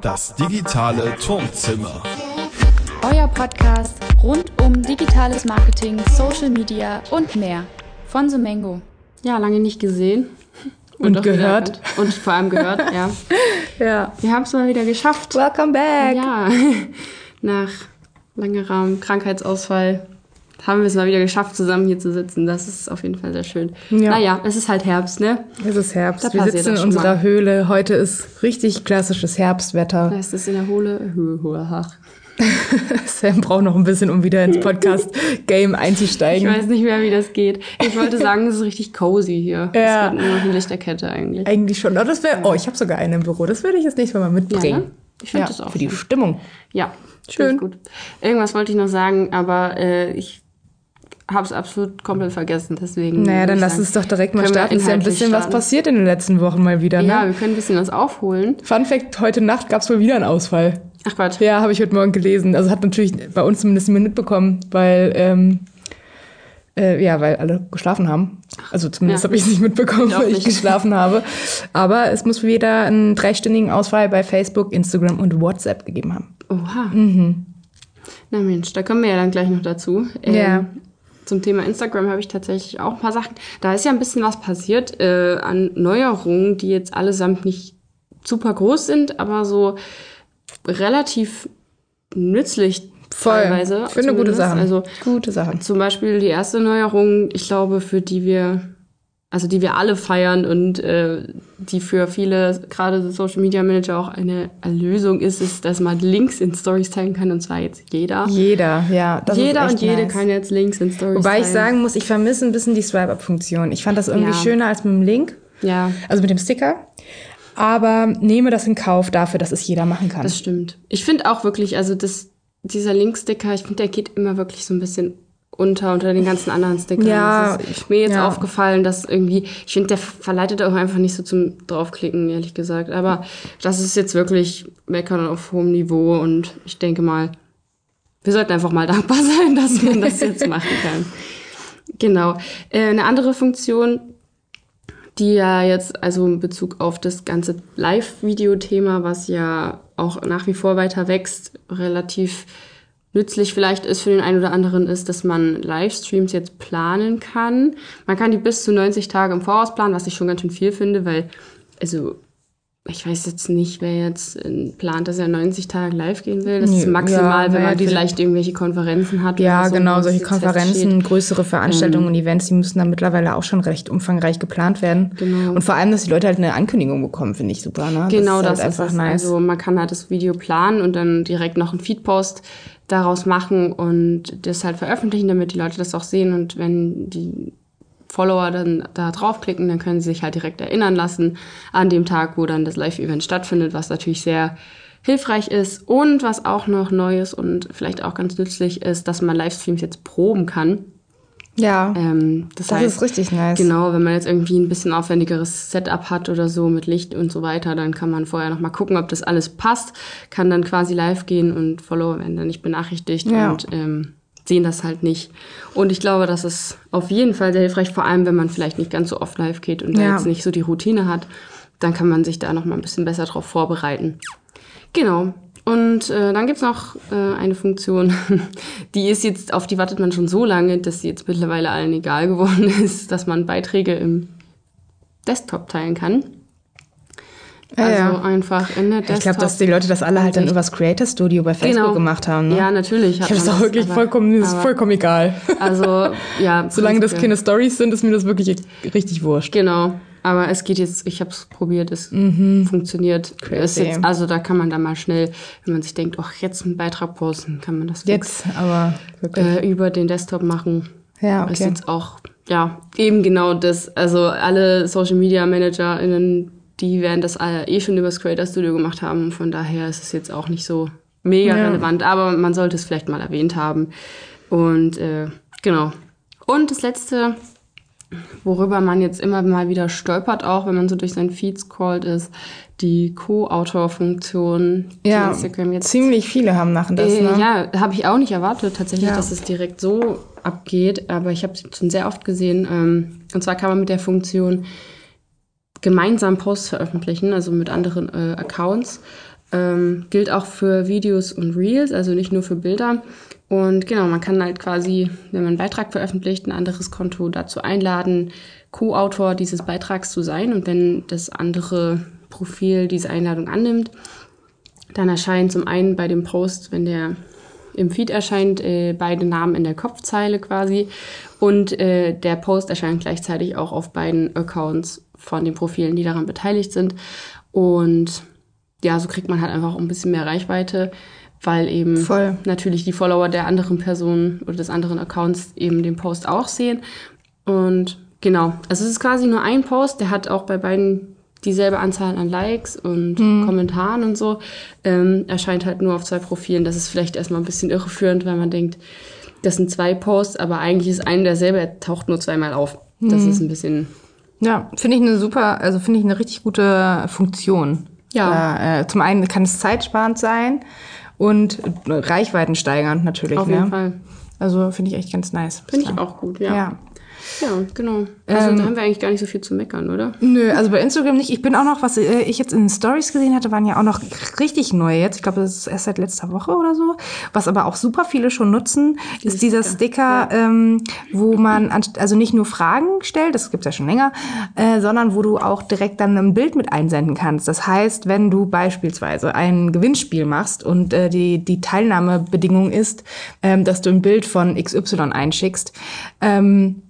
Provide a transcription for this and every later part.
Das digitale Turmzimmer. Euer Podcast rund um digitales Marketing, Social Media und mehr. Von The Mango. Ja, lange nicht gesehen. Und doch gehört. Und vor allem gehört, ja. Ja. Wir haben es mal wieder geschafft. Welcome back. Ja, nach längerem Krankheitsausfall haben wir es mal wieder geschafft, zusammen hier zu sitzen. Das ist auf jeden Fall sehr schön. Ja. Naja, es ist halt Herbst, ne? Es ist Herbst. Da Wir sitzen in unserer mal. Höhle. Heute ist richtig klassisches Herbstwetter. Da ist es in der Hohle. Höhe, hohe Hach. Sam braucht noch ein bisschen, um wieder ins Podcast-Game Ich einzusteigen. weiß nicht mehr, wie das geht. Ich wollte sagen, es ist richtig cozy hier. Ja. Es wird nur noch eine Lichterkette eigentlich. Eigentlich schon. Oh, das wäre. Oh, ich habe sogar eine im Büro. Das würde ich jetzt nächstes Mal mitbringen. Ja, ne? Ich finde das auch Für die schön. Stimmung. Ja, Schön. ich gut. Irgendwas wollte ich noch sagen, aber äh, ich habe es absolut komplett vergessen. Deswegen. Naja, dann ich lass sagen, uns doch direkt mal starten. Ist ja ein bisschen was starten. passiert in den letzten Wochen mal wieder. Ne? Ja, wir können ein bisschen was aufholen. Fun Fact: Heute Nacht gab es wohl wieder einen Ausfall. Ach Gott. Ja, habe ich heute Morgen gelesen. Also hat natürlich bei uns zumindest niemand mitbekommen, weil ähm, äh, ja, weil alle geschlafen haben. Also zumindest Ja. habe ich es nicht mitbekommen, Ich weil ich nicht. geschlafen habe. Aber es muss wieder einen dreistündigen Ausfall bei Facebook, Instagram und WhatsApp gegeben haben. Oha. Mhm. Na Mensch, da kommen wir ja dann gleich noch dazu. Ähm, Ja. Zum Thema Instagram habe ich tatsächlich auch ein paar Sachen. Da ist ja ein bisschen was passiert äh, an Neuerungen, die jetzt allesamt nicht super groß sind, aber so relativ nützlich teilweise. Ich finde gute. Sachen. Also gute Sachen. zum Beispiel die erste Neuerung, ich glaube, für die wir, also die wir alle feiern und äh, die für viele, gerade Social Media Manager, auch eine Erlösung ist, ist, dass man Links in Stories teilen kann und zwar jetzt jeder. Jeder, ja. Jeder und jede nice. kann jetzt Links in Stories Wobei teilen. ich sagen muss, ich vermisse ein bisschen die Swipe-Up-Funktion. Ich fand das irgendwie Ja. schöner als mit dem Link, Ja, also mit dem Sticker. Aber nehme das in Kauf dafür, dass es jeder machen kann. das stimmt. Ich finde auch wirklich, also das, dieser Linksticker, ich finde, der geht immer wirklich so ein bisschen unter unter den ganzen anderen Stickern. Ja, das ist mir jetzt ja. aufgefallen, dass irgendwie, ich finde, der verleitet auch einfach nicht so zum draufklicken, ehrlich gesagt. Aber das ist jetzt wirklich Meckern auf hohem Niveau und ich denke mal, wir sollten einfach mal dankbar sein, dass man das jetzt machen kann. Genau. Äh, eine andere Funktion, die ja jetzt, also in Bezug auf das ganze Live-Video-Thema, was ja auch nach wie vor weiter wächst, relativ nützlich vielleicht ist für den einen oder anderen, ist, dass man Livestreams jetzt planen kann. Man kann die bis zu 90 Tage im Voraus planen, was ich schon ganz schön viel finde, weil, also, ich weiß jetzt nicht, wer jetzt äh, plant, dass er 90 Tage live gehen will. Das ist Ja, maximal, wenn naja, man vielleicht irgendwelche Konferenzen hat. Ja, oder so, genau, solche Konferenzen, größere Veranstaltungen und Events, die müssen dann mittlerweile auch schon recht umfangreich geplant werden. Genau. Und vor allem, dass die Leute halt eine Ankündigung bekommen, finde ich super. Ne? Genau, das das, ist halt ist einfach es. nice. Also man kann halt das Video planen und dann direkt noch einen Feedpost daraus machen und das halt veröffentlichen, damit die Leute das auch sehen. Und wenn die Follower dann da draufklicken, dann können sie sich halt direkt erinnern lassen an dem Tag, wo dann das Live-Event stattfindet, was natürlich sehr hilfreich ist. Und was auch noch neu ist und vielleicht auch ganz nützlich ist, dass man Livestreams jetzt proben kann. ja, Ähm, das, das heißt, ist richtig nice. Genau, wenn man jetzt irgendwie ein bisschen aufwendigeres Setup hat oder so mit Licht und so weiter, dann kann man vorher noch mal gucken, ob das alles passt, kann dann quasi live gehen und Follower werden dann nicht benachrichtigt Ja. und ähm, sehen das halt nicht. Und ich glaube, das ist auf jeden Fall sehr hilfreich, vor allem wenn man vielleicht nicht ganz so oft live geht und da Ja. jetzt nicht so die Routine hat, dann kann man sich da noch mal ein bisschen besser drauf vorbereiten. Genau. Und äh, dann gibt's noch äh, eine Funktion, die ist jetzt, auf die wartet man schon so lange, dass sie jetzt mittlerweile allen egal geworden ist, dass man Beiträge im Desktop teilen kann. Ja, also ja. einfach in der Desktop. Ich glaube, dass die Leute das alle halt dann übers Creator Studio bei Facebook Genau. gemacht haben. Ne? Ja, natürlich. ich habe das auch wirklich aber- vollkommen, ist aber- vollkommen egal. Also, ja. Solange das keine Stories sind, ist mir das wirklich richtig wurscht. Genau. Aber es geht jetzt, ich habe es probiert, es funktioniert. Mhm. Es jetzt, also da kann man dann mal schnell, wenn man sich denkt, ach, jetzt einen Beitrag posten, kann man das Jetzt, aber wirklich. äh, über den Desktop machen. ja, Ist okay. jetzt auch, ja, eben genau das. Also alle Social Media ManagerInnen, die werden das eh schon übers Creator Studio gemacht haben. Von daher ist es jetzt auch nicht so mega Ja. relevant, aber man sollte es vielleicht mal erwähnt haben. Und äh, genau. Und das letzte, worüber man jetzt immer mal wieder stolpert, auch wenn man so durch seinen Feed scrollt, ist die Co-Autor-Funktion, die Ja, Instagram jetzt ziemlich viele haben machen das, äh, ne? Ja, habe ich auch nicht erwartet, tatsächlich, Ja. dass es direkt so abgeht. Aber ich habe es schon sehr oft gesehen. Ähm, und zwar kann man mit der Funktion gemeinsam Posts veröffentlichen, also mit anderen äh, Accounts. Ähm, gilt auch für Videos und Reels, also nicht nur für Bilder. Und genau, man kann halt quasi, wenn man einen Beitrag veröffentlicht, ein anderes Konto dazu einladen, Co-Autor dieses Beitrags zu sein. Und wenn das andere Profil diese Einladung annimmt, dann erscheinen zum einen bei dem Post, wenn der im Feed erscheint, äh, beide Namen in der Kopfzeile quasi. Und äh, der Post erscheint gleichzeitig auch auf beiden Accounts von den Profilen, die daran beteiligt sind. Und ja, so kriegt man halt einfach ein bisschen mehr Reichweite, weil eben Voll. natürlich die Follower der anderen Person oder des anderen Accounts eben den Post auch sehen. Und genau, also es ist quasi nur ein Post, der hat auch bei beiden dieselbe Anzahl an Likes und Kommentaren und so. Ähm, erscheint halt nur auf zwei Profilen. Das ist vielleicht erstmal ein bisschen irreführend, weil man denkt, das sind zwei Posts, aber eigentlich ist ein derselbe, er taucht nur zweimal auf. Das ist ein bisschen Ja, finde ich eine super, also finde ich eine richtig gute Funktion. Ja. Da, äh, zum einen kann es zeitsparend sein und Reichweiten steigernd natürlich. auf ne? jeden Fall. Also finde ich echt ganz nice. Finde ich auch gut, ja. Ja. Ja, genau. Also Ähm, da haben wir eigentlich gar nicht so viel zu meckern, oder? Nö, also bei Instagram nicht. Ich bin auch noch, was äh, ich jetzt in den Stories gesehen hatte, waren ja auch noch richtig neu jetzt. Ich glaube, das ist erst seit letzter Woche oder so. Was aber auch super viele schon nutzen, ist dieser Sticker, ähm, wo man also nicht nur Fragen stellt, das gibt's ja schon länger, äh, sondern wo du auch direkt dann ein Bild mit einsenden kannst. Das heißt, wenn du beispielsweise ein Gewinnspiel machst und äh, die, die Teilnahmebedingung ist, ähm, dass du ein Bild von XY einschickst, ähm,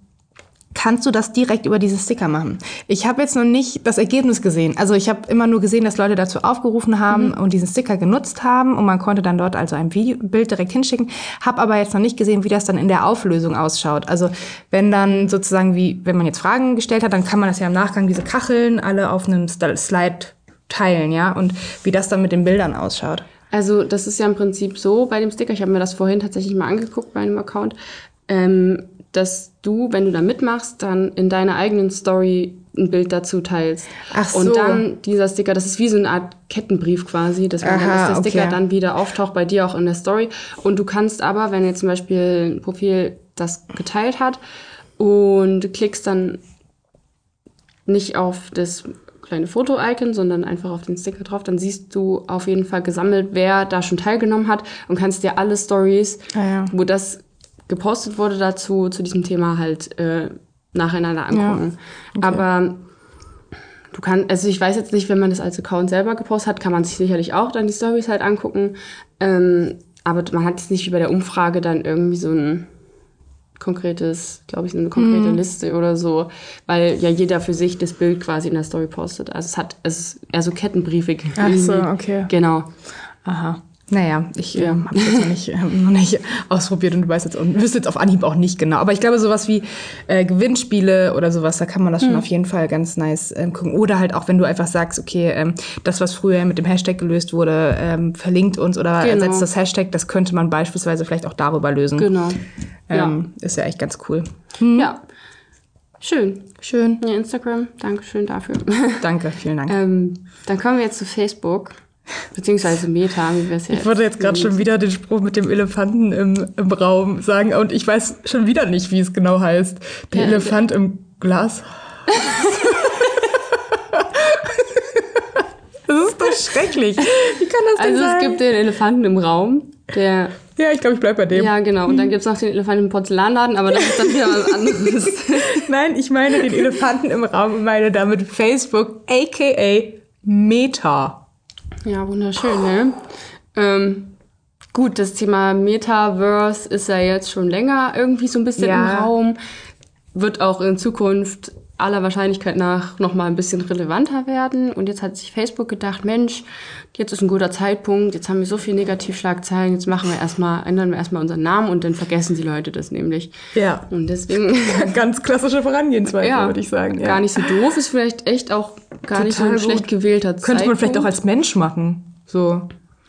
kannst du das direkt über diese Sticker machen. Ich habe jetzt noch nicht das Ergebnis gesehen. Also ich habe immer nur gesehen, dass Leute dazu aufgerufen haben und diesen Sticker genutzt haben und man konnte dann dort also ein Video, Bild direkt hinschicken. Habe aber jetzt noch nicht gesehen, wie das dann in der Auflösung ausschaut. Also wenn dann sozusagen wie, wenn man jetzt Fragen gestellt hat, dann kann man das ja im Nachgang diese Kacheln alle auf einem Slide teilen, ja, und wie das dann mit den Bildern ausschaut. Also das ist ja im Prinzip so bei dem Sticker, ich habe mir das vorhin tatsächlich mal angeguckt bei einem Account, ähm, dass du, wenn du da mitmachst, dann in deiner eigenen Story ein Bild dazu teilst. Ach so. Und dann dieser Sticker, das ist wie so eine Art Kettenbrief quasi, dass, Aha, der Sticker okay. dann wieder auftaucht bei dir auch in der Story. Und du kannst aber, wenn jetzt zum Beispiel ein Profil das geteilt hat und du klickst dann nicht auf das kleine Foto-Icon, sondern einfach auf den Sticker drauf, dann siehst du auf jeden Fall gesammelt, wer da schon teilgenommen hat und kannst dir alle Stories, Ah, ja. wo das gepostet wurde dazu, zu diesem Thema halt äh, nacheinander angucken. Aber du kannst, also ich weiß jetzt nicht, wenn man das als Account selber gepostet hat, kann man sich sicherlich auch dann die Stories halt angucken. Ähm, aber man hat jetzt nicht wie bei der Umfrage dann irgendwie so ein konkretes, glaube ich, eine konkrete Mhm. Liste oder so, weil ja jeder für sich das Bild quasi in der Story postet. Also es hat, es ist eher so kettenbriefig. Ach so, okay. Genau. Aha. Naja, ich ähm, habe das noch nicht, ähm, noch nicht ausprobiert und weiß jetzt und wüsste jetzt auf Anhieb auch nicht genau. Aber ich glaube, sowas wie äh, Gewinnspiele oder sowas, da kann man das schon auf jeden Fall ganz nice ähm, gucken. Oder halt auch, wenn du einfach sagst, okay, ähm, das, was früher mit dem Hashtag gelöst wurde, ähm, verlinkt uns oder Genau. ersetzt das Hashtag, das könnte man beispielsweise vielleicht auch darüber lösen. Genau. Ähm, Ist ja echt ganz cool. Ja. Schön. Schön. Ja, Instagram, Dankeschön dafür. Danke, vielen Dank. ähm, dann kommen wir jetzt zu Facebook, beziehungsweise Meta, wie wir es Ich wollte jetzt gerade schon wieder den Spruch mit dem Elefanten im, im Raum sagen und ich weiß schon wieder nicht, wie es genau heißt. Der Ja, Elefant im Glas. das ist doch schrecklich. Wie kann das denn Also sein? es gibt den Elefanten im Raum, der ja, ich glaube, ich bleib bei dem. Ja, genau. Und dann gibt's noch den Elefanten im Porzellanladen, aber das ist dann wieder was anderes. Nein, ich meine den Elefanten im Raum und meine damit Facebook, aka Meta. Ja, wunderschön, ne? Ähm, gut, das Thema Metaverse ist ja jetzt schon länger irgendwie so ein bisschen Ja. im Raum. Wird auch in Zukunft aller Wahrscheinlichkeit nach noch mal ein bisschen relevanter werden. Und jetzt hat sich Facebook gedacht, Mensch, jetzt ist ein guter Zeitpunkt, jetzt haben wir so viel Negativschlagzeilen, jetzt machen wir erstmal, ändern wir erstmal unseren Namen und dann vergessen die Leute das nämlich. Ja. Und deswegen Ganz klassische Vorangehensweise, ja, würde ich sagen. Ja. Gar nicht so doof, ist vielleicht echt auch gar nicht so Total ein schlecht gewählter Könnte man vielleicht auch Zeitpunkt. als Mensch machen. So.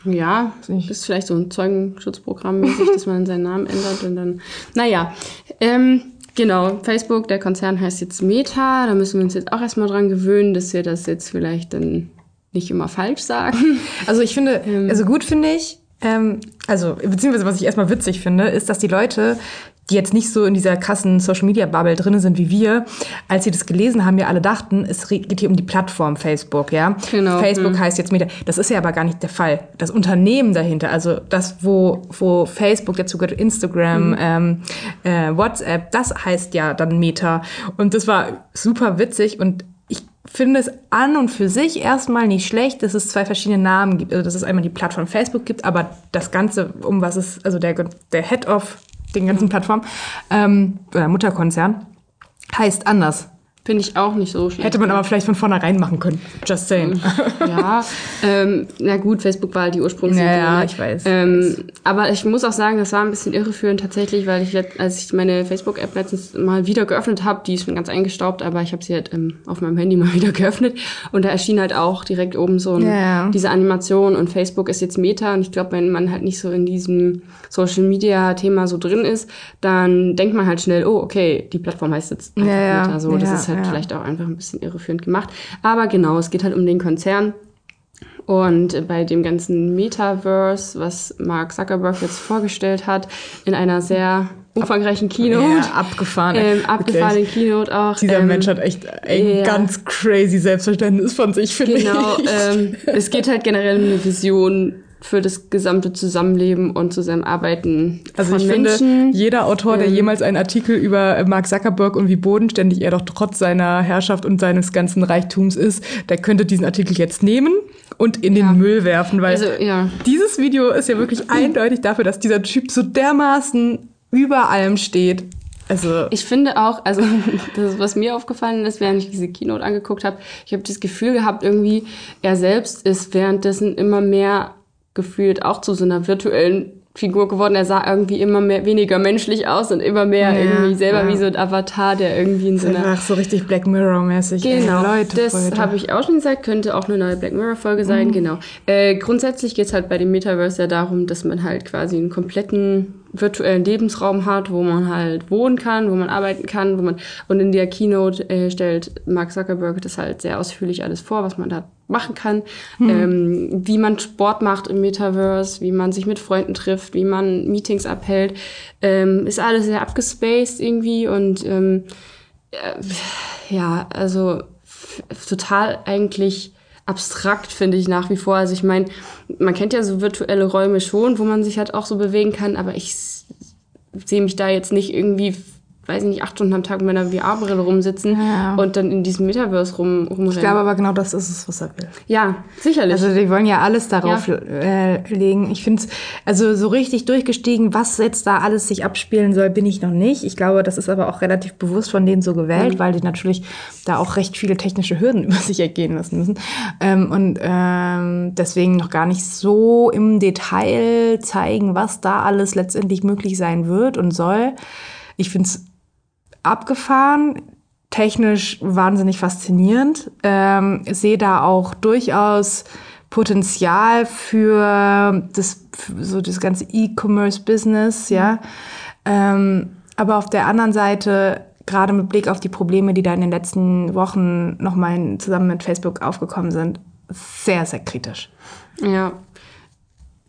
Ja, ist vielleicht so ein Zeugenschutzprogramm mäßig, dass man seinen Namen ändert und dann. Naja, ähm, genau, Facebook, der Konzern heißt jetzt Meta. Da müssen wir uns jetzt auch erstmal dran gewöhnen, dass wir das jetzt vielleicht dann nicht immer falsch sagen. Also ich finde, also gut finde ich, ähm, also beziehungsweise was ich erstmal witzig finde, ist, dass die Leute die jetzt nicht so in dieser krassen Social Media Bubble drin sind wie wir, als sie das gelesen haben, wir alle dachten, es geht hier um die Plattform Facebook, ja. Genau. Facebook heißt jetzt Meta. Das ist ja aber gar nicht der Fall. Das Unternehmen dahinter, also das, wo, wo Facebook dazu gehört, Instagram, ähm, äh, WhatsApp, das heißt ja dann Meta. Und das war super witzig und ich finde es an und für sich erstmal nicht schlecht, dass es zwei verschiedene Namen gibt. Also dass es einmal die Plattform Facebook gibt, aber das Ganze, um was es, also der, der Head of den ganzen Plattformen, ähm, oder Mutterkonzern, heißt anders. Finde ich auch nicht so schlecht. Hätte man aber vielleicht von vornherein machen können. Just saying. ja, ähm, na gut, Facebook war halt die Ursprungsidee. Ja, ja, ich weiß. Ähm, aber ich muss auch sagen, das war ein bisschen irreführend tatsächlich, weil ich, let- als ich meine Facebook-App letztens mal wieder geöffnet habe, die ist schon ganz eingestaubt, aber ich habe sie halt ähm, auf meinem Handy mal wieder geöffnet und da erschien halt auch direkt oben so ein, Ja, diese Animation und Facebook ist jetzt Meta und ich glaube, wenn man halt nicht so in diesem Social-Media-Thema so drin ist, dann denkt man halt schnell, oh, okay, die Plattform heißt jetzt. Meta. So, das ist halt ja. vielleicht auch einfach ein bisschen irreführend gemacht. Aber genau, es geht halt um den Konzern. Und bei dem ganzen Metaverse, was Mark Zuckerberg jetzt vorgestellt hat, in einer sehr umfangreichen Keynote, Ja, abgefahren. ähm, abgefahrenen Keynote auch. Dieser ähm, Mensch hat echt ein ja. ganz crazy Selbstverständnis von sich, finde Genau, ich. ähm, es geht halt generell um eine Vision für das gesamte Zusammenleben und Zusammenarbeiten Also von ich Menschen. finde, jeder Autor, der Ähm, jemals einen Artikel über Mark Zuckerberg und wie bodenständig er doch trotz seiner Herrschaft und seines ganzen Reichtums ist, der könnte diesen Artikel jetzt nehmen und in Ja. den Müll werfen, weil Also, ja. dieses Video ist ja wirklich eindeutig dafür, dass dieser Typ so dermaßen über allem steht. Also Ich finde auch, also das ist, was mir aufgefallen ist, während ich diese Keynote angeguckt habe, ich habe das Gefühl gehabt, irgendwie er selbst ist währenddessen immer mehr gefühlt auch zu so einer virtuellen Figur geworden. Er sah irgendwie immer mehr weniger menschlich aus und immer mehr Ja, irgendwie selber ja. wie so ein Avatar, der irgendwie in so einer einfach so richtig Black Mirror-mäßig. Genau, Ey, Leute, das habe ich auch schon gesagt, könnte auch eine neue Black Mirror-Folge sein, Mhm. genau. Äh, grundsätzlich geht es halt bei dem Metaverse ja darum, dass man halt quasi einen kompletten virtuellen Lebensraum hat, wo man halt wohnen kann, wo man arbeiten kann, wo man und in der Keynote äh, stellt Mark Zuckerberg das halt sehr ausführlich alles vor, was man da machen kann, Mhm. ähm, wie man Sport macht im Metaverse, wie man sich mit Freunden trifft, wie man Meetings abhält, ähm, ist alles sehr abgespaced irgendwie und ähm, ja, also total eigentlich abstrakt finde ich nach wie vor. Also ich meine, man kennt ja so virtuelle Räume schon, wo man sich halt auch so bewegen kann, aber ich sehe mich da jetzt nicht irgendwie, weiß ich nicht, acht Stunden am Tag mit einer VR-Brille rumsitzen Ja. und dann in diesem Metaverse rum, rumrennen. Ich glaube aber genau das ist es, was er will. ja, sicherlich. Also die wollen ja alles darauf äh, legen. Ich finde es, also so richtig durchgestiegen, was jetzt da alles sich abspielen soll, bin ich noch nicht. Ich glaube, das ist aber auch relativ bewusst von denen so gewählt, weil die natürlich da auch recht viele technische Hürden über sich ergehen lassen müssen. Ähm, und ähm, deswegen noch gar nicht so im Detail zeigen, was da alles letztendlich möglich sein wird und soll. Ich finde es abgefahren, technisch wahnsinnig faszinierend. Ähm, sehe da auch durchaus Potenzial für das, für so das ganze E-Commerce-Business, ja. Ähm, aber auf der anderen Seite, gerade mit Blick auf die Probleme, die da in den letzten Wochen nochmal zusammen mit Facebook aufgekommen sind, sehr, sehr kritisch. Ja.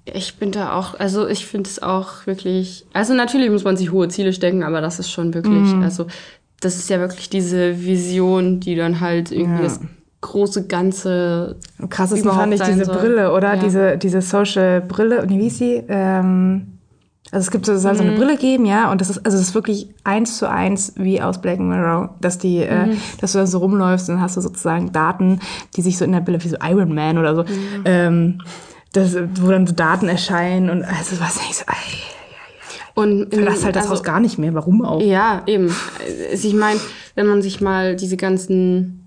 Ich bin da auch, also ich finde es auch wirklich, also natürlich muss man sich hohe Ziele stecken, aber das ist schon wirklich, Mhm. also das ist ja wirklich diese Vision, die dann halt irgendwie Ja. das große Ganze überhaupt fand ich sein diese soll. Brille, oder? Ja. Diese, diese Social Brille, wie hieß sie? Ähm, also es gibt so, es soll so Mhm. eine Brille geben, ja, und das ist, also es ist wirklich eins zu eins wie aus Black Mirror, dass die, äh, Mhm. dass du dann so rumläufst und dann hast du sozusagen Daten, die sich so in der Brille, wie so Iron Man oder so, Mhm. ähm, das, wo dann so Daten erscheinen und also was ich so, ey, und verlass halt das also, Haus gar nicht mehr, warum auch? Ja, eben. Also Ich meine, wenn man sich mal diese ganzen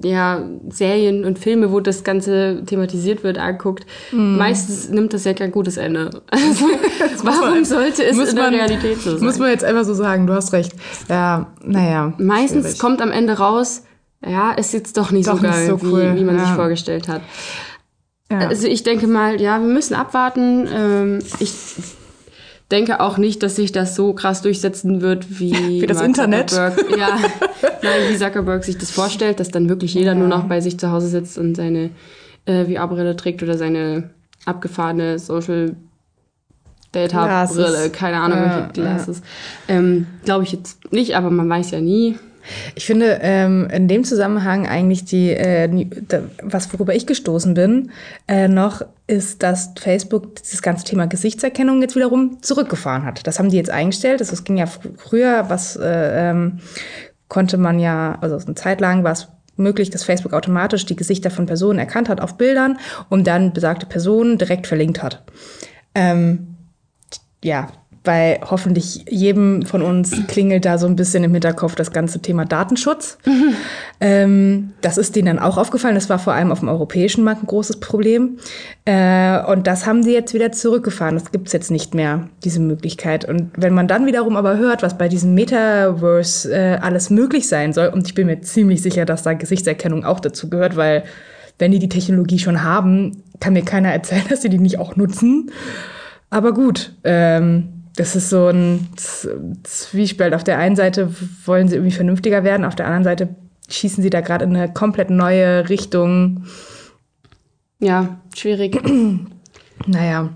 ja, Serien und Filme, wo das Ganze thematisiert wird, anguckt, Mhm. meistens nimmt das ja kein gutes Ende. Also, warum sollte es in der man- Realität so sein? Muss man jetzt einfach so sagen, du hast recht. Ja, naja. Meistens schwierig. kommt am Ende raus, ja, ist jetzt doch nicht Doch so nicht geil, so cool, wie, wie man ja. sich vorgestellt hat. Ja. Also ich denke mal, ja, wir müssen abwarten. Ähm, ich denke auch nicht, dass sich das so krass durchsetzen wird, wie, Wie das Mark Internet. Zuckerberg, ja, nein, wie Zuckerberg sich das vorstellt, dass dann wirklich jeder nur noch bei sich zu Hause sitzt und seine äh, VR-Brille trägt oder seine abgefahrene Social Data-Brille, Glasses. keine Ahnung, Ja, welche Glasses. Ähm, Glaube ich jetzt nicht, aber man weiß ja nie. Ich finde ähm, in dem Zusammenhang eigentlich die, äh, was worüber ich gestoßen bin, äh, noch ist, dass Facebook dieses ganze Thema Gesichtserkennung jetzt wiederum zurückgefahren hat. Das haben die jetzt eingestellt. Das, das ging ja fr früher, was äh, ähm, konnte man ja, also eine Zeit lang war es möglich, dass Facebook automatisch die Gesichter von Personen erkannt hat auf Bildern und dann besagte Personen direkt verlinkt hat. Ähm, ja, bei hoffentlich jedem von uns klingelt da so ein bisschen im Hinterkopf das ganze Thema Datenschutz. Ähm, das ist denen dann auch aufgefallen. Das war vor allem auf dem europäischen Markt ein großes Problem. Äh, und das haben sie jetzt wieder zurückgefahren. Das gibt's jetzt nicht mehr, diese Möglichkeit. Und wenn man dann wiederum aber hört, was bei diesem Metaverse äh, alles möglich sein soll, und ich bin mir ziemlich sicher, dass da Gesichtserkennung auch dazu gehört, weil wenn die die Technologie schon haben, kann mir keiner erzählen, dass sie die nicht auch nutzen. Aber gut, ähm, das ist so ein Zwiespalt. Auf der einen Seite wollen sie irgendwie vernünftiger werden, auf der anderen Seite schießen sie da gerade in eine komplett neue Richtung. Ja, schwierig. Naja,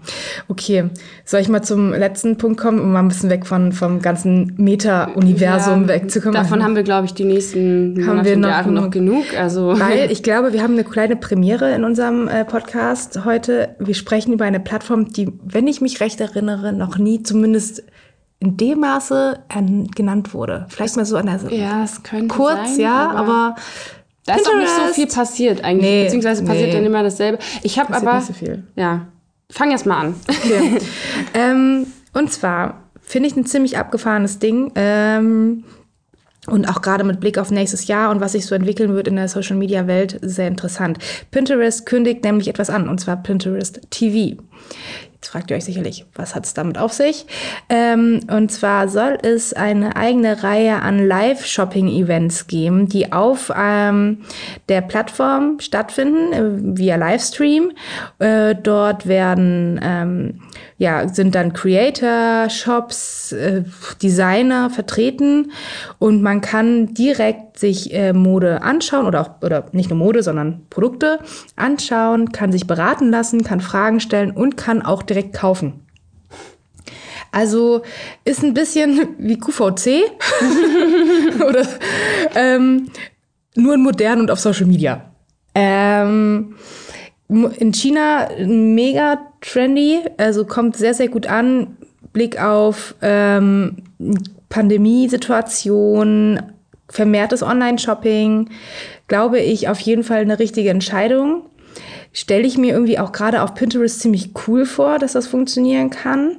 okay. Soll ich mal zum letzten Punkt kommen, um mal ein bisschen weg von, vom ganzen Meta-Universum Ja, wegzukommen? Davon haben wir, glaube ich, die nächsten Haben Monate wir und noch Jahre noch genug. Also Weil ich glaube, wir haben eine kleine Premiere in unserem äh, Podcast heute. Wir sprechen über eine Plattform, die, wenn ich mich recht erinnere, noch nie zumindest in dem Maße an, genannt wurde. Vielleicht mal so an der ja, es könnte kurz, sein, ja, aber, da ist auch nicht so viel passiert eigentlich. Nee, beziehungsweise passiert nee. dann immer dasselbe. Ich habe aber nicht so viel. ja, fang erst mal an. Okay. ähm, und zwar finde ich ein ziemlich abgefahrenes Ding. Ähm, und auch gerade mit Blick auf nächstes Jahr und was sich so entwickeln wird in der Social Media Welt sehr interessant. Pinterest kündigt nämlich etwas an, und zwar Pinterest TV. Jetzt fragt ihr euch sicherlich, was hat es damit auf sich? Ähm, und zwar soll es eine eigene Reihe an Live-Shopping-Events geben, die auf ähm, der Plattform stattfinden, äh, via Livestream. Äh, dort werden, ähm, ja, sind dann Creator, Shops, äh, Designer vertreten und man kann direkt sich äh, Mode anschauen oder auch, oder nicht nur Mode, sondern Produkte anschauen, kann sich beraten lassen, kann Fragen stellen und kann auch direkt kaufen. Also ist ein bisschen wie QVC oder ähm, nur in modern und auf Social Media. Ähm, in China mega trendy, also kommt sehr, sehr gut an. Blick auf ähm, Pandemiesituation, vermehrtes Online-Shopping, glaube ich auf jeden Fall eine richtige Entscheidung. Stelle ich mir irgendwie auch gerade auf Pinterest ziemlich cool vor, dass das funktionieren kann,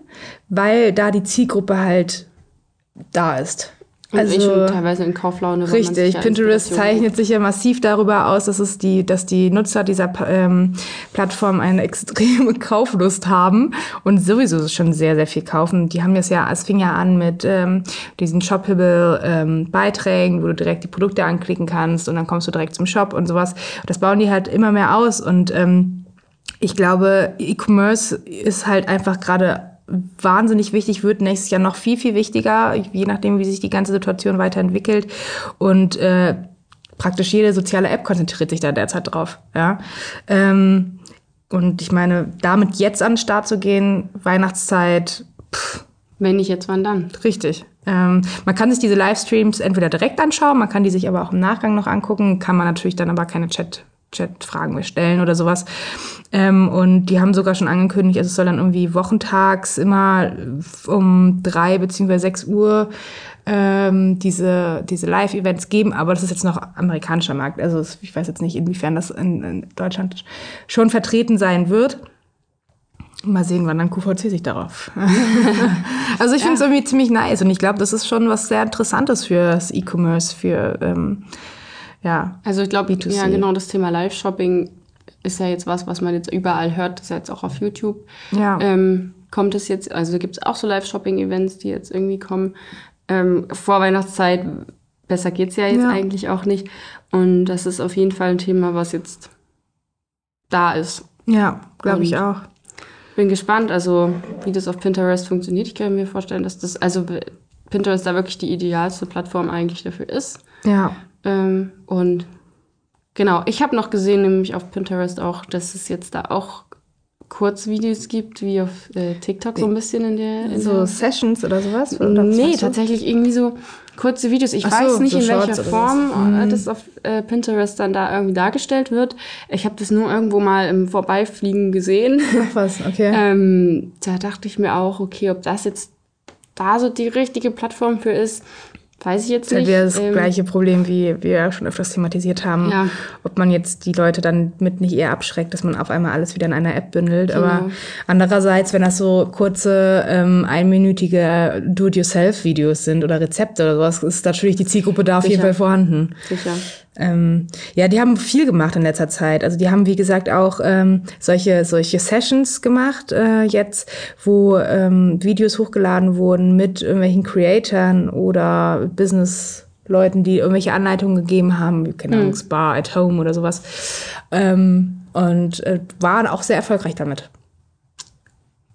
weil da die Zielgruppe halt da ist. Also ich schon teilweise in Kauflaune. Richtig, Pinterest zeichnet sich ja massiv darüber aus, dass es die, dass die Nutzer dieser ähm, Plattform eine extreme Kauflust haben und sowieso schon sehr, sehr viel kaufen. Die haben das ja, es fing ja an mit ähm, diesen shoppable ähm, Beiträgen, wo du direkt die Produkte anklicken kannst und dann kommst du direkt zum Shop und sowas. Das bauen die halt immer mehr aus und ähm, ich glaube, E-Commerce ist halt einfach gerade wahnsinnig wichtig, wird nächstes Jahr noch viel, viel wichtiger, je nachdem, wie sich die ganze Situation weiterentwickelt. Und äh, praktisch jede soziale App konzentriert sich da derzeit drauf. Ja? Ähm, und ich meine, damit jetzt an den Start zu gehen, Weihnachtszeit, pff, Wenn nicht jetzt, wann dann? Richtig. Ähm, man kann sich diese Livestreams entweder direkt anschauen, man kann die sich aber auch im Nachgang noch angucken, kann man natürlich dann aber keine Chat, Chat-Fragen mehr stellen oder sowas. Ähm, und die haben sogar schon angekündigt, also es soll dann irgendwie wochentags immer um drei beziehungsweise sechs Uhr ähm, diese, diese Live-Events geben, aber das ist jetzt noch amerikanischer Markt. Also ich weiß jetzt nicht, inwiefern das in, in Deutschland schon vertreten sein wird. Mal sehen, wann dann QVC sich darauf. also ich finde es irgendwie ziemlich nice und ich glaube, das ist schon was sehr Interessantes für das E-Commerce, für ähm, ja. Also ich glaube, B2C. ja genau, das Thema Live-Shopping ist ja jetzt was, was man jetzt überall hört. Das ist ja jetzt auch auf YouTube. Ja. Ähm, kommt es jetzt, also gibt es auch so Live-Shopping-Events, die jetzt irgendwie kommen. Ähm, vor Weihnachtszeit, besser geht's ja jetzt Ja. eigentlich auch nicht. Und das ist auf jeden Fall ein Thema, was jetzt da ist. Ja, glaube ich auch. Bin gespannt, also wie das auf Pinterest funktioniert. Ich kann mir vorstellen, dass das, also Pinterest da wirklich die idealste Plattform eigentlich dafür ist. Ja. Ähm, und genau, ich habe noch gesehen, nämlich auf Pinterest auch, dass es jetzt da auch Kurzvideos gibt, wie auf äh, TikTok so ein bisschen in der. In So der Sessions oder sowas? Oder nee, tatsächlich irgendwie so kurze Videos. Ich Ach so, weiß nicht, so in welcher Shorts Form äh, das auf äh, Pinterest dann da irgendwie dargestellt wird. Ich habe das nur irgendwo mal im Vorbeifliegen gesehen. Ach was, okay. ähm, da dachte ich mir auch, okay, ob das jetzt da so die richtige Plattform für ist, weiß ich jetzt Das ist nicht. halt wieder das Ähm, gleiche Problem, wie wir ja schon öfters thematisiert haben. Ja. Ob man jetzt die Leute dann mit nicht eher abschreckt, dass man auf einmal alles wieder in einer App bündelt. Genau. Aber andererseits, wenn das so kurze, ähm, einminütige Do-it-yourself-Videos sind oder Rezepte oder sowas, ist natürlich die Zielgruppe da auf jeden Sicher. Fall vorhanden. Sicher. Ähm, ja, die haben viel gemacht in letzter Zeit. Also die haben, wie gesagt, auch ähm, solche, solche Sessions gemacht äh, jetzt, wo ähm, Videos hochgeladen wurden mit irgendwelchen Creatoren oder Business-Leuten, die irgendwelche Anleitungen gegeben haben, wie, keine Ahnung, Spa at Home oder sowas. Ähm, und äh, waren auch sehr erfolgreich damit.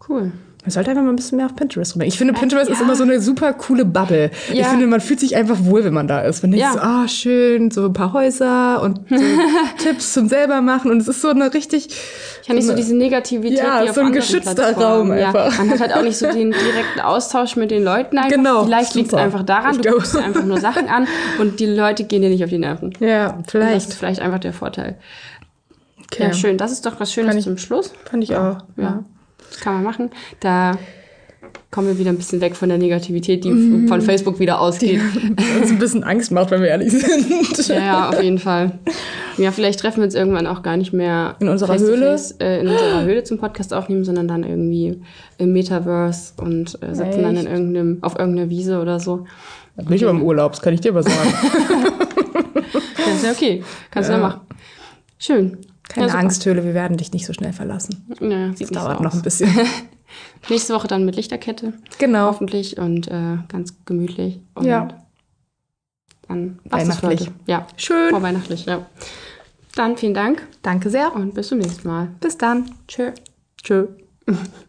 Cool. Man sollte einfach mal ein bisschen mehr auf Pinterest rumgehen. Ich finde, Pinterest ist immer so eine super coole Bubble. Ich Ja. finde, man fühlt sich einfach wohl, wenn man da ist. Man denkt Ja. so, ah, schön, so ein paar Häuser und so Tipps zum selber machen. Und es ist so eine richtig, Ich habe nicht so diese Negativität, Ja, die auf so ein geschützter. Raum Ja, einfach. man hat halt auch nicht so den direkten Austausch mit den Leuten einfach. Genau, Vielleicht liegt es einfach daran, Ich du guckst dir einfach nur Sachen an und die Leute gehen dir nicht auf die Nerven. ja, Das ist vielleicht. vielleicht einfach der Vorteil. Okay. Ja, schön. Das ist doch was Schönes ich- zum Schluss. Fand ich auch. Ja, das kann man machen. Da kommen wir wieder ein bisschen weg von der Negativität, die Mhm. von Facebook wieder ausgeht. Was ein bisschen Angst macht, wenn wir ehrlich sind. Ja, ja, auf jeden Fall. Ja, vielleicht treffen wir uns irgendwann auch gar nicht mehr In unserer face Höhle? face, äh, in unserer Höhle zum Podcast aufnehmen, sondern dann irgendwie im Metaverse und äh, sitzen dann in Echt? irgendeinem, auf irgendeiner Wiese oder so. Nicht beim Urlaub, das kann ich dir was sagen. Ja, ist ja okay. Kannst du Ja. ja machen. Schön. Keine ja. Angst, Höhle, wir werden dich nicht so schnell verlassen. Ja, sieht nicht Dauert so noch ein bisschen. Nächste Woche dann mit Lichterkette, genau. hoffentlich, und äh, ganz gemütlich. Und Ja. Dann das Weihnachtlich. Ja, Schön. vorweihnachtlich, ja. Dann vielen Dank Danke sehr. und bis zum nächsten Mal. Bis dann. Tschö. Tschö.